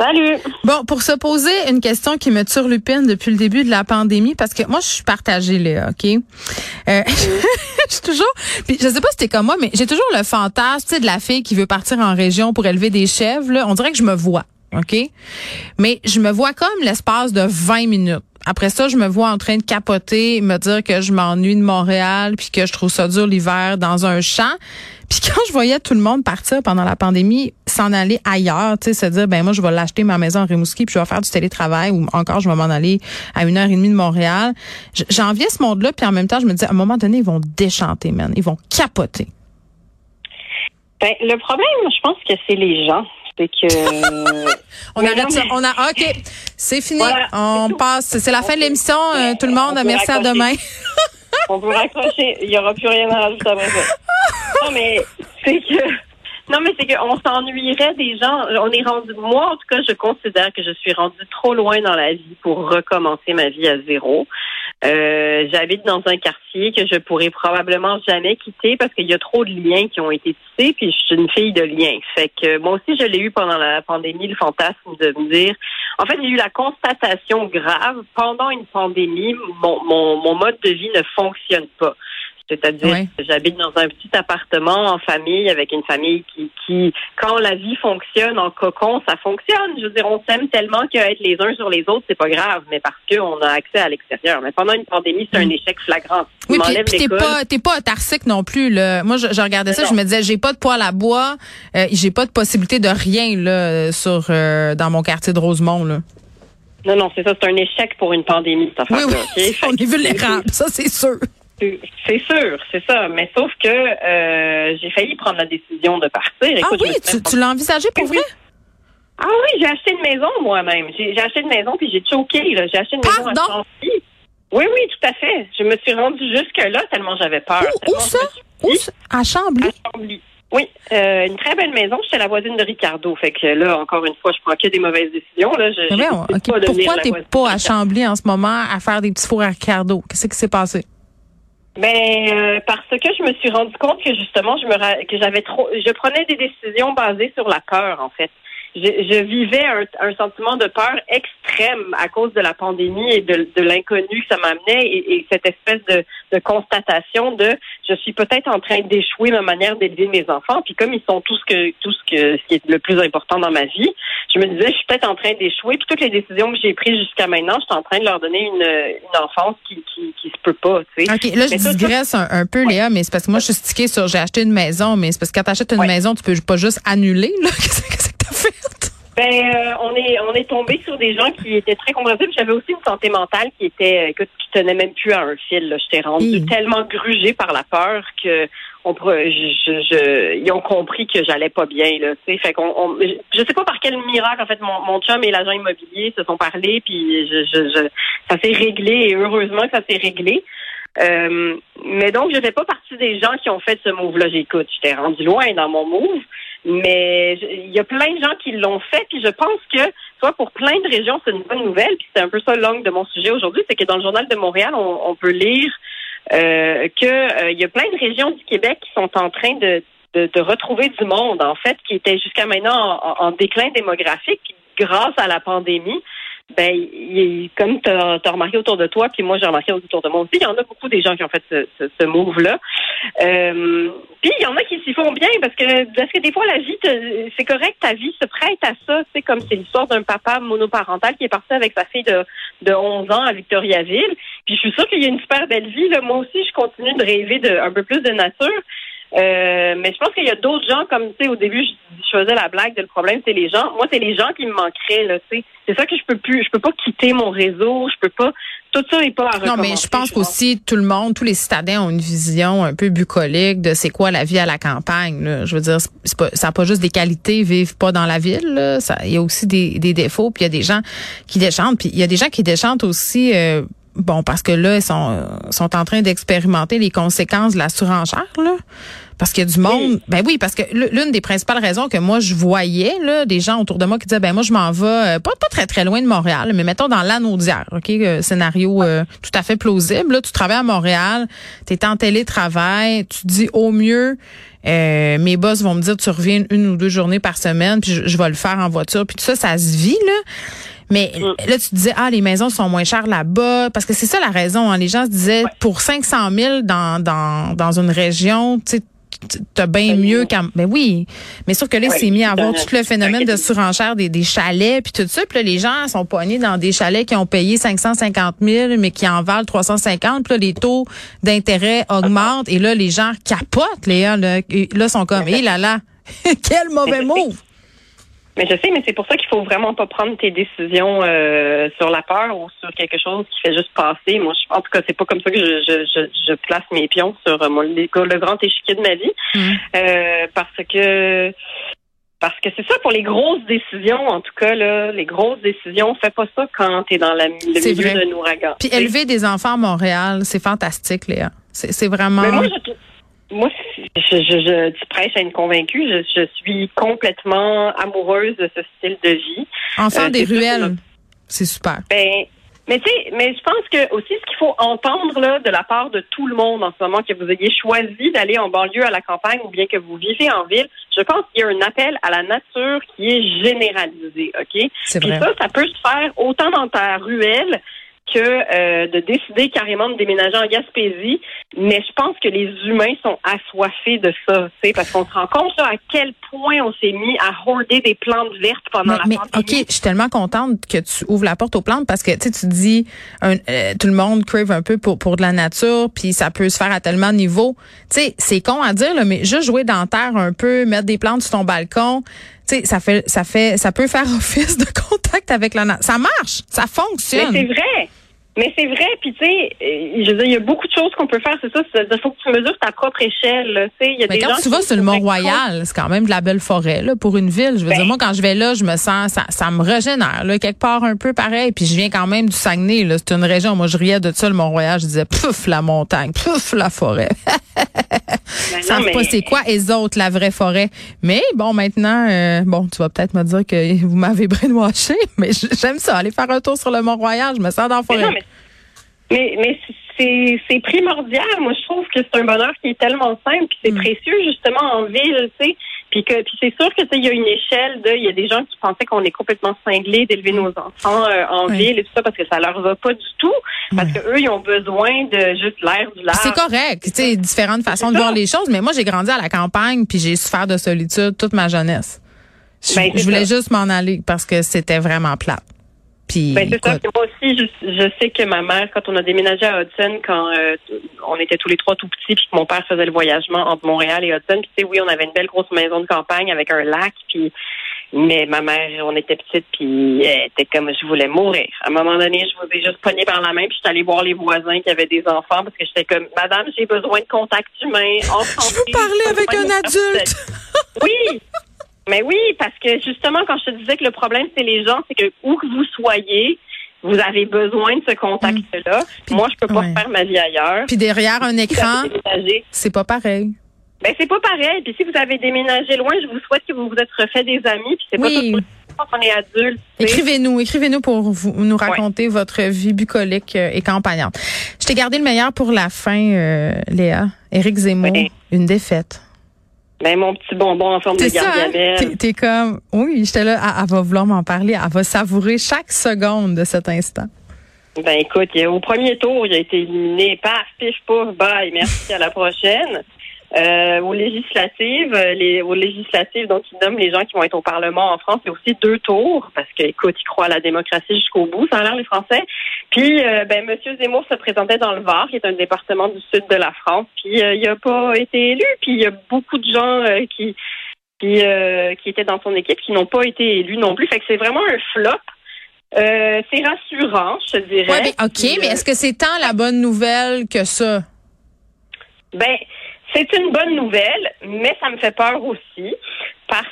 Salut. Bon, pour se poser une question qui me turlupine depuis le début de la pandémie, parce que moi, je suis partagée, Léa, OK? Euh, je suis toujours, puis je sais pas si t'es comme moi, mais j'ai toujours le fantasme, tu sais, de la fille qui veut partir en région pour élever des chèvres, là. On dirait que je me vois, OK? Mais je me vois comme l'espace de 20 minutes. Après ça, je me vois en train de capoter, me dire que je m'ennuie de Montréal, puis que je trouve ça dur l'hiver dans un champ. Puis quand je voyais tout le monde partir pendant la pandémie, s'en aller ailleurs, tu sais, se dire ben moi je vais l'acheter ma maison en Rimouski, puis je vais faire du télétravail ou encore je vais m'en aller à une heure et demie de Montréal. J'enviais ce monde-là, puis en même temps je me disais à un moment donné ils vont déchanter, man, ils vont capoter. Ben le problème, je pense que c'est les gens. C'est que on arrête ça. On a ok, c'est fini. on passe. C'est la fin de l'émission. Euh, tout le monde, merci à demain. on peut raccrocher. Il n'y aura plus rien à rajouter après ça. Non, mais c'est que. Non, mais c'est qu'on s'ennuierait des gens. On est rendu. Moi, en tout cas, je considère que je suis rendue trop loin dans la vie pour recommencer ma vie à zéro. Euh, j'habite dans un quartier que je pourrais probablement jamais quitter parce qu'il y a trop de liens qui ont été tissés, puis je suis une fille de liens. Fait que moi aussi, je l'ai eu pendant la pandémie, le fantasme de me dire. En fait, j'ai eu la constatation grave pendant une pandémie, mon, mon, mon mode de vie ne fonctionne pas. C'est-à-dire que j'habite dans un petit appartement en famille avec une famille qui, qui, quand la vie fonctionne en cocon, ça fonctionne. Je veux dire, on s'aime tellement qu'être les uns sur les autres, c'est pas grave, mais parce qu'on a accès à l'extérieur. Mais pendant une pandémie, c'est un mm. échec flagrant. Oui, puis t'es pas, t'es pas autarcique non plus. Là. Moi, je, regardais ça, je me disais, j'ai pas de poêle à bois, euh, j'ai pas de possibilité de rien là sur euh, dans mon quartier de Rosemont. Là. Non, non, c'est ça, c'est un échec pour une pandémie, cette affaire oui, oui. On est vulnérable, ça c'est sûr. C'est sûr, c'est ça. Mais sauf que euh, j'ai failli prendre la décision de partir. ah oui, tu, l'as envisagé pour vrai? Ah oui, j'ai acheté une maison moi-même. J'ai acheté une maison puis j'ai choqué. J'ai acheté une maison à Chantilly. Oui, oui, tout à fait. Je me suis rendue jusque-là tellement j'avais peur. Où, ça? Où À Chambly? À Chambly. Oui, euh, une très belle maison. J'étais la voisine de Ricardo. Fait que là, encore une fois, je prends que des mauvaises décisions. Là. Je, mais Pourquoi t'es pas à Chambly en ce moment à faire des petits fours à Ricardo? Qu'est-ce qui s'est passé? Ben euh, parce que je me suis rendu compte que justement je me que j'avais trop je prenais des décisions basées sur la peur en fait. Je, vivais un, sentiment de peur extrême à cause de la pandémie et de, l'inconnu que ça m'amenait et, cette espèce de, constatation de je suis peut-être en train d'échouer ma manière d'élever mes enfants puis comme ils sont tout ce que tout ce que ce qui est le plus important dans ma vie je me disais je suis peut-être en train d'échouer puis toutes les décisions que j'ai prises jusqu'à maintenant je suis en train de leur donner une, une enfance qui, qui, qui se peut pas tu sais. Ok là je digresse un, peu Léa mais c'est parce que moi je suis stickée sur j'ai acheté une maison mais c'est parce que quand tu achètes une maison tu peux pas juste annuler là ben, euh, on est on est tombé sur des gens qui étaient très compréhensifs. J'avais aussi une santé mentale qui était euh, écoute, qui tenait même plus à un fil. J'étais rendue tellement grugée par la peur que on je, je, ils ont compris que j'allais pas bien là. Fait qu'on on, je sais pas par quel miracle en fait mon, mon chum et l'agent immobilier se sont parlé puis je, je, ça s'est réglé et heureusement que ça s'est réglé. Euh, mais donc, je fais pas partie des gens qui ont fait ce move-là. J'écoute, j'étais rendu loin dans mon move, mais il y a plein de gens qui l'ont fait, puis je pense que, soit pour plein de régions, c'est une bonne nouvelle, puis c'est un peu ça l'angle de mon sujet aujourd'hui, c'est que dans le journal de Montréal, on, peut lire euh, qu'il euh, y a plein de régions du Québec qui sont en train de, de, retrouver du monde, en fait, qui était jusqu'à maintenant en déclin démographique grâce à la pandémie ben, il, comme tu as, remarqué autour de toi, puis moi j'ai remarqué autour de moi aussi, il y en a beaucoup des gens qui ont fait ce, ce, move-là. Euh, puis il y en a qui s'y font bien parce que parce que des fois la vie, c'est correct, ta vie se prête à ça. C'est comme c'est l'histoire d'un papa monoparental qui est parti avec sa fille de, de 11 ans à Victoriaville. Puis je suis sûre qu'il y a une super belle vie. Là. Moi aussi, je continue de rêver de un peu plus de nature. Euh, mais je pense qu'il y a d'autres gens, comme tu sais, au début, je, faisais la blague de le problème, c'est les gens. Moi, c'est les gens qui me manqueraient, là, tu sais. C'est ça que je peux plus, je peux pas quitter mon réseau, je peux pas. Tout ça n'est pas à Non, mais je pense qu'aussi tout le monde, tous les citadins ont une vision un peu bucolique de c'est quoi la vie à la campagne. Là. Je veux dire, c'est pas, ça n'a pas juste des qualités, vivent pas dans la ville. Là. Ça, il y a aussi des, des défauts, puis il y a des gens qui déchantent, puis il y a des gens qui déchantent aussi. Euh, bon, parce que là, ils sont, sont en train d'expérimenter les conséquences de la surenchère, là. Parce qu'il y a du monde. Ben oui, parce que l'une des principales raisons que moi je voyais là, des gens autour de moi qui disaient ben moi je m'en vais euh, pas pas très très loin de Montréal, mais mettons dans l'anneau d'hier, OK, euh, scénario euh, tout à fait plausible. Là, tu travailles à Montréal, tu es en télétravail, tu dis au mieux mes boss vont me dire tu reviens une ou deux journées par semaine, puis je, vais le faire en voiture, puis tout ça ça se vit là. Mais mm. là, tu disais, ah, les maisons sont moins chères là-bas. Parce que c'est ça la raison. Hein. Les gens se disaient, pour 500 000 dans, dans, dans une région, tu sais, t'as bien mieux quand mais ben oui. Mais sauf que là c'est mis à voir tout le phénomène de surenchère des, des chalets puis tout ça. Puis là les gens sont poignés dans des chalets qui ont payé 550 000 mais qui en valent 350 puis là les taux d'intérêt augmentent. Et là les gens capotent Léa là, là sont comme hé là là quel mauvais mot mais je sais, mais c'est pour ça qu'il faut vraiment pas prendre tes décisions euh, sur la peur ou sur quelque chose qui fait juste passer. Moi, je, en tout cas, c'est pas comme ça que je, je, je, place mes pions sur euh, mon, le, grand échiquier de ma vie, mmh. euh, parce que parce que c'est ça pour les grosses décisions, en tout cas là, les grosses décisions, fais pas ça quand tu es dans la, le milieu d'un ouragan. Puis élever des enfants à Montréal, c'est fantastique, Léa. C'est vraiment. Mais moi, je, moi, je, je, tu prêches à une convaincue. Je, je, suis complètement amoureuse de ce style de vie. Enfant euh, des ruelles, c'est super. Ben, mais tu sais, mais je pense que aussi ce qu'il faut entendre là de la part de tout le monde en ce moment, que vous ayez choisi d'aller en banlieue à la campagne ou bien que vous vivez en ville, je pense qu'il y a un appel à la nature qui est généralisé, ok? Puis ça, ça peut se faire autant dans ta ruelle que euh, de décider carrément de déménager en Gaspésie. Mais je pense que les humains sont assoiffés de ça, parce qu'on se rend compte à quel point on s'est mis à hoarder des plantes vertes pendant la mais, pandémie. OK, je suis tellement contente que tu ouvres la porte aux plantes parce que tu dis un, euh, tout le monde crave un peu pour, pour de la nature, puis ça peut se faire à tellement de niveaux. Tu sais, c'est con à dire, là, mais juste jouer dans terre un peu, mettre des plantes sur ton balcon, tu sais, ça fait, ça fait, ça peut faire office de contact avec la nature. Ça marche, ça fonctionne. Mais c'est vrai. Mais c'est vrai, puis tu sais, euh, je veux dire, il y a beaucoup de choses qu'on peut faire, c'est ça. Il faut que tu mesures ta propre échelle. Tu sais, il y a Mais des quand gens tu vas sur le Mont-Royal, c'est quand même de la belle forêt là, pour une ville. Je veux dire, ben moi, quand je vais là, je me sens, ça, ça me régénère, là, quelque part un peu pareil. Puis je viens quand même du Saguenay. Là, c'est une région. Moi, je riais de ça, le Mont-Royal. Je disais, pouf, la montagne, pouf, la forêt. ben savent pas c'est quoi les autres, la vraie forêt. Mais bon, maintenant, euh, bon, tu vas peut-être me dire que vous m'avez brainwashé, mais j'aime ça, aller faire un tour sur le Mont-Royal. Je me sens dans la forêt. Mais, mais c'est primordial. Moi, je trouve que c'est un bonheur qui est tellement simple, puis c'est mm. précieux justement en ville, tu sais. Puis que puis c'est sûr que il y a une échelle de il y a des gens qui pensaient qu'on est complètement cinglés d'élever nos enfants euh, en ville et tout ça parce que ça leur va pas du tout parce que eux ils ont besoin de juste l'air du large. C'est correct, tu sais différentes façons de voir les choses mais moi j'ai grandi à la campagne puis j'ai souffert de solitude toute ma jeunesse. Je, ben, je voulais juste m'en aller parce que c'était vraiment plate ben, c'est ça. Moi aussi, je, sais que ma mère, quand on a déménagé à Hudson, quand euh, on était tous les trois tout petits, puis que mon père faisait le voyagement entre Montréal et Hudson, puis tu sais, oui, on avait une belle grosse maison de campagne avec un lac, puis mais ma mère, on était petite, puis elle était comme je voulais mourir. À un moment donné, je vous ai juste pogné par la main, puis je suis allée voir les voisins qui avaient des enfants parce que j'étais comme Madame, j'ai besoin de contact humain. je veux parler avec un adulte. oui. Mais oui, parce que justement, quand je te disais que le problème, c'est les gens, c'est que où que vous soyez, vous avez besoin de ce contact-là. Mm. Moi, je peux pas faire ma vie ailleurs. Puis derrière un écran, c'est pas pareil. Ben c'est pas pareil. Puis si vous avez déménagé loin, je vous souhaite que vous vous êtes refait des amis. Puis c'est pas tout quand on est adulte. Écrivez-nous, écrivez-nous pour vous, nous raconter votre vie bucolique euh, et campagnante. Je t'ai gardé le meilleur pour la fin, euh, Léa. Éric Zemmour, une défaite. Ben, mon petit bonbon en forme de hein? gargamel. T'es comme, oui, j'étais là, elle, va vouloir m'en parler, elle va savourer chaque seconde de cet instant. Ben écoute, au premier tour, il a été éliminé, paf, pif, pouf, bye, merci, à la prochaine. Euh, aux législatives, euh, les, aux législatives, donc ils nomment les gens qui vont être au Parlement en France, c'est aussi deux tours, parce que, écoute, ils croient à la démocratie jusqu'au bout, ça a l'air les Français. Puis, euh, ben, Monsieur Zemmour se présentait dans le Var, qui est un département du sud de la France, puis euh, il n'a pas été élu, puis il y a beaucoup de gens qui qui, qui étaient dans son équipe qui n'ont pas été élus non plus. Fait que c'est vraiment un flop. c'est rassurant, je te dirais. Ouais, mais, OK, mais est-ce que c'est tant la bonne nouvelle que ça? Ben, c'est une bonne nouvelle, mais ça me fait peur aussi parce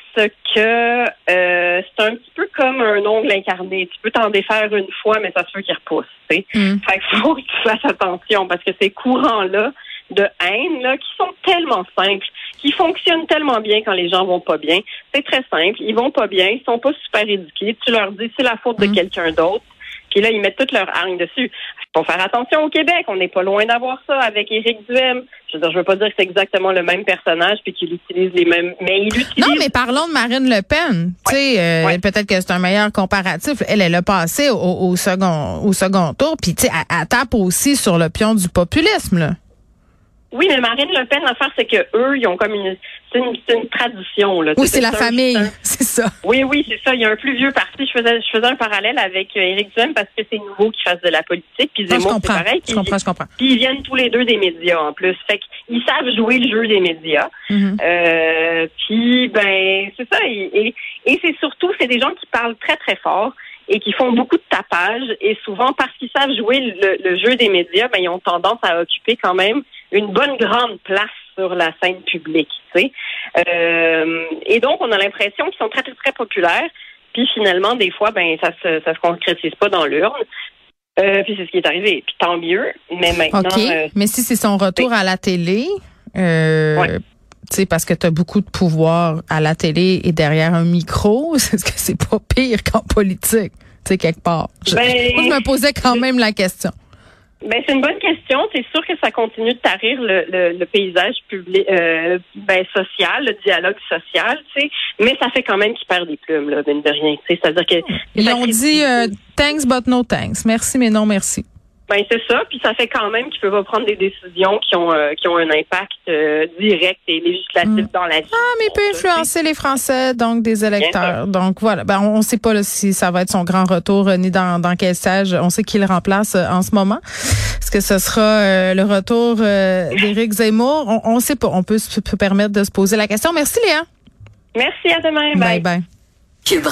que euh, c'est un petit peu comme un ongle incarné. Tu peux t'en défaire une fois, mais ça se peut qu'il repousse. Tu Mm. Fait qu'il faut que tu fasses attention parce que ces courants-là de haine là, qui sont tellement simples, qui fonctionnent tellement bien quand les gens vont pas bien. C'est très simple. Ils vont pas bien, ils sont pas super éduqués. Tu leur dis c'est la faute de Mm. quelqu'un d'autre. Puis là, ils mettent toute leur hargne dessus. Faut faire attention au Québec. On n'est pas loin d'avoir ça avec Éric Duhem. Je veux dire, je veux pas dire que c'est exactement le même personnage puis qu'il utilise les mêmes, mais il utilise. Non, mais parlons de Marine Le Pen. Tu sais, euh, Ouais. peut-être que c'est un meilleur comparatif. Elle, elle a passé au, au second, au second tour. Puis, tu sais, elle, elle tape aussi sur le pion du populisme, là. Oui, mais Marine Le Pen, l'affaire, c'est que eux, ils ont comme une, c'est une, une tradition, là. Oui, c'est la famille. un- C'est ça. Oui, oui, c'est ça. Il y a un plus vieux parti. Je faisais, je faisais un parallèle avec euh, Éric Duhem parce que c'est nouveau qu'ils fassent de la politique. Puis je Zemmour, c'est pareil. Je Puis- comprends, je comprends. Puis ils viennent tous les deux des médias en plus. Fait qu'ils savent jouer le jeu des médias. Mhm. Euh, puis ben c'est ça. Et, et, et c'est surtout c'est des gens qui parlent très très fort et qui font beaucoup de tapage. Et souvent parce qu'ils savent jouer le, le jeu des médias, ben ils ont tendance à occuper quand même une bonne grande place sur la scène publique. Tu sais. Euh, et donc on a l'impression qu'ils sont très très très populaires. Puis finalement des fois ben ça se ça se concrétise pas dans l'urne. Euh, puis c'est ce qui est arrivé. Puis tant mieux. Mais maintenant OK. euh, Mais si c'est son retour à la télé, Ouais. tu sais, parce que tu as beaucoup de pouvoir à la télé et derrière un micro, est-ce que c'est pas pire qu'en politique, tu sais, quelque part? Je, Ben, moi, je me posais quand même la question. Ben, c'est une bonne question. C'est sûr que ça continue de tarir le, le, le paysage public, euh, ben, social, le dialogue social, tu sais. Mais ça fait quand même qu'il perd des plumes, là, mine de rien. tu sais. C'est-à-dire que. Ils ont dit euh, thanks but no thanks. Merci mais non merci. Ben, c'est ça. Puis ça fait quand même qu'il peut pas prendre des décisions qui ont, euh, qui ont un impact euh, direct et législatif Mm. dans la vie. Ah, mais il peut influencer les Français, donc des électeurs. Donc voilà. Ben, on ne sait pas là, si ça va être son grand retour euh, ni dans, dans quel stage. On sait qu'il remplace euh, en ce moment. Est-ce que ce sera euh, le retour euh, d'Éric Zemmour? On ne sait pas. On peut se peut permettre de se poser la question. Merci Léa. Merci, à demain. bye. bye.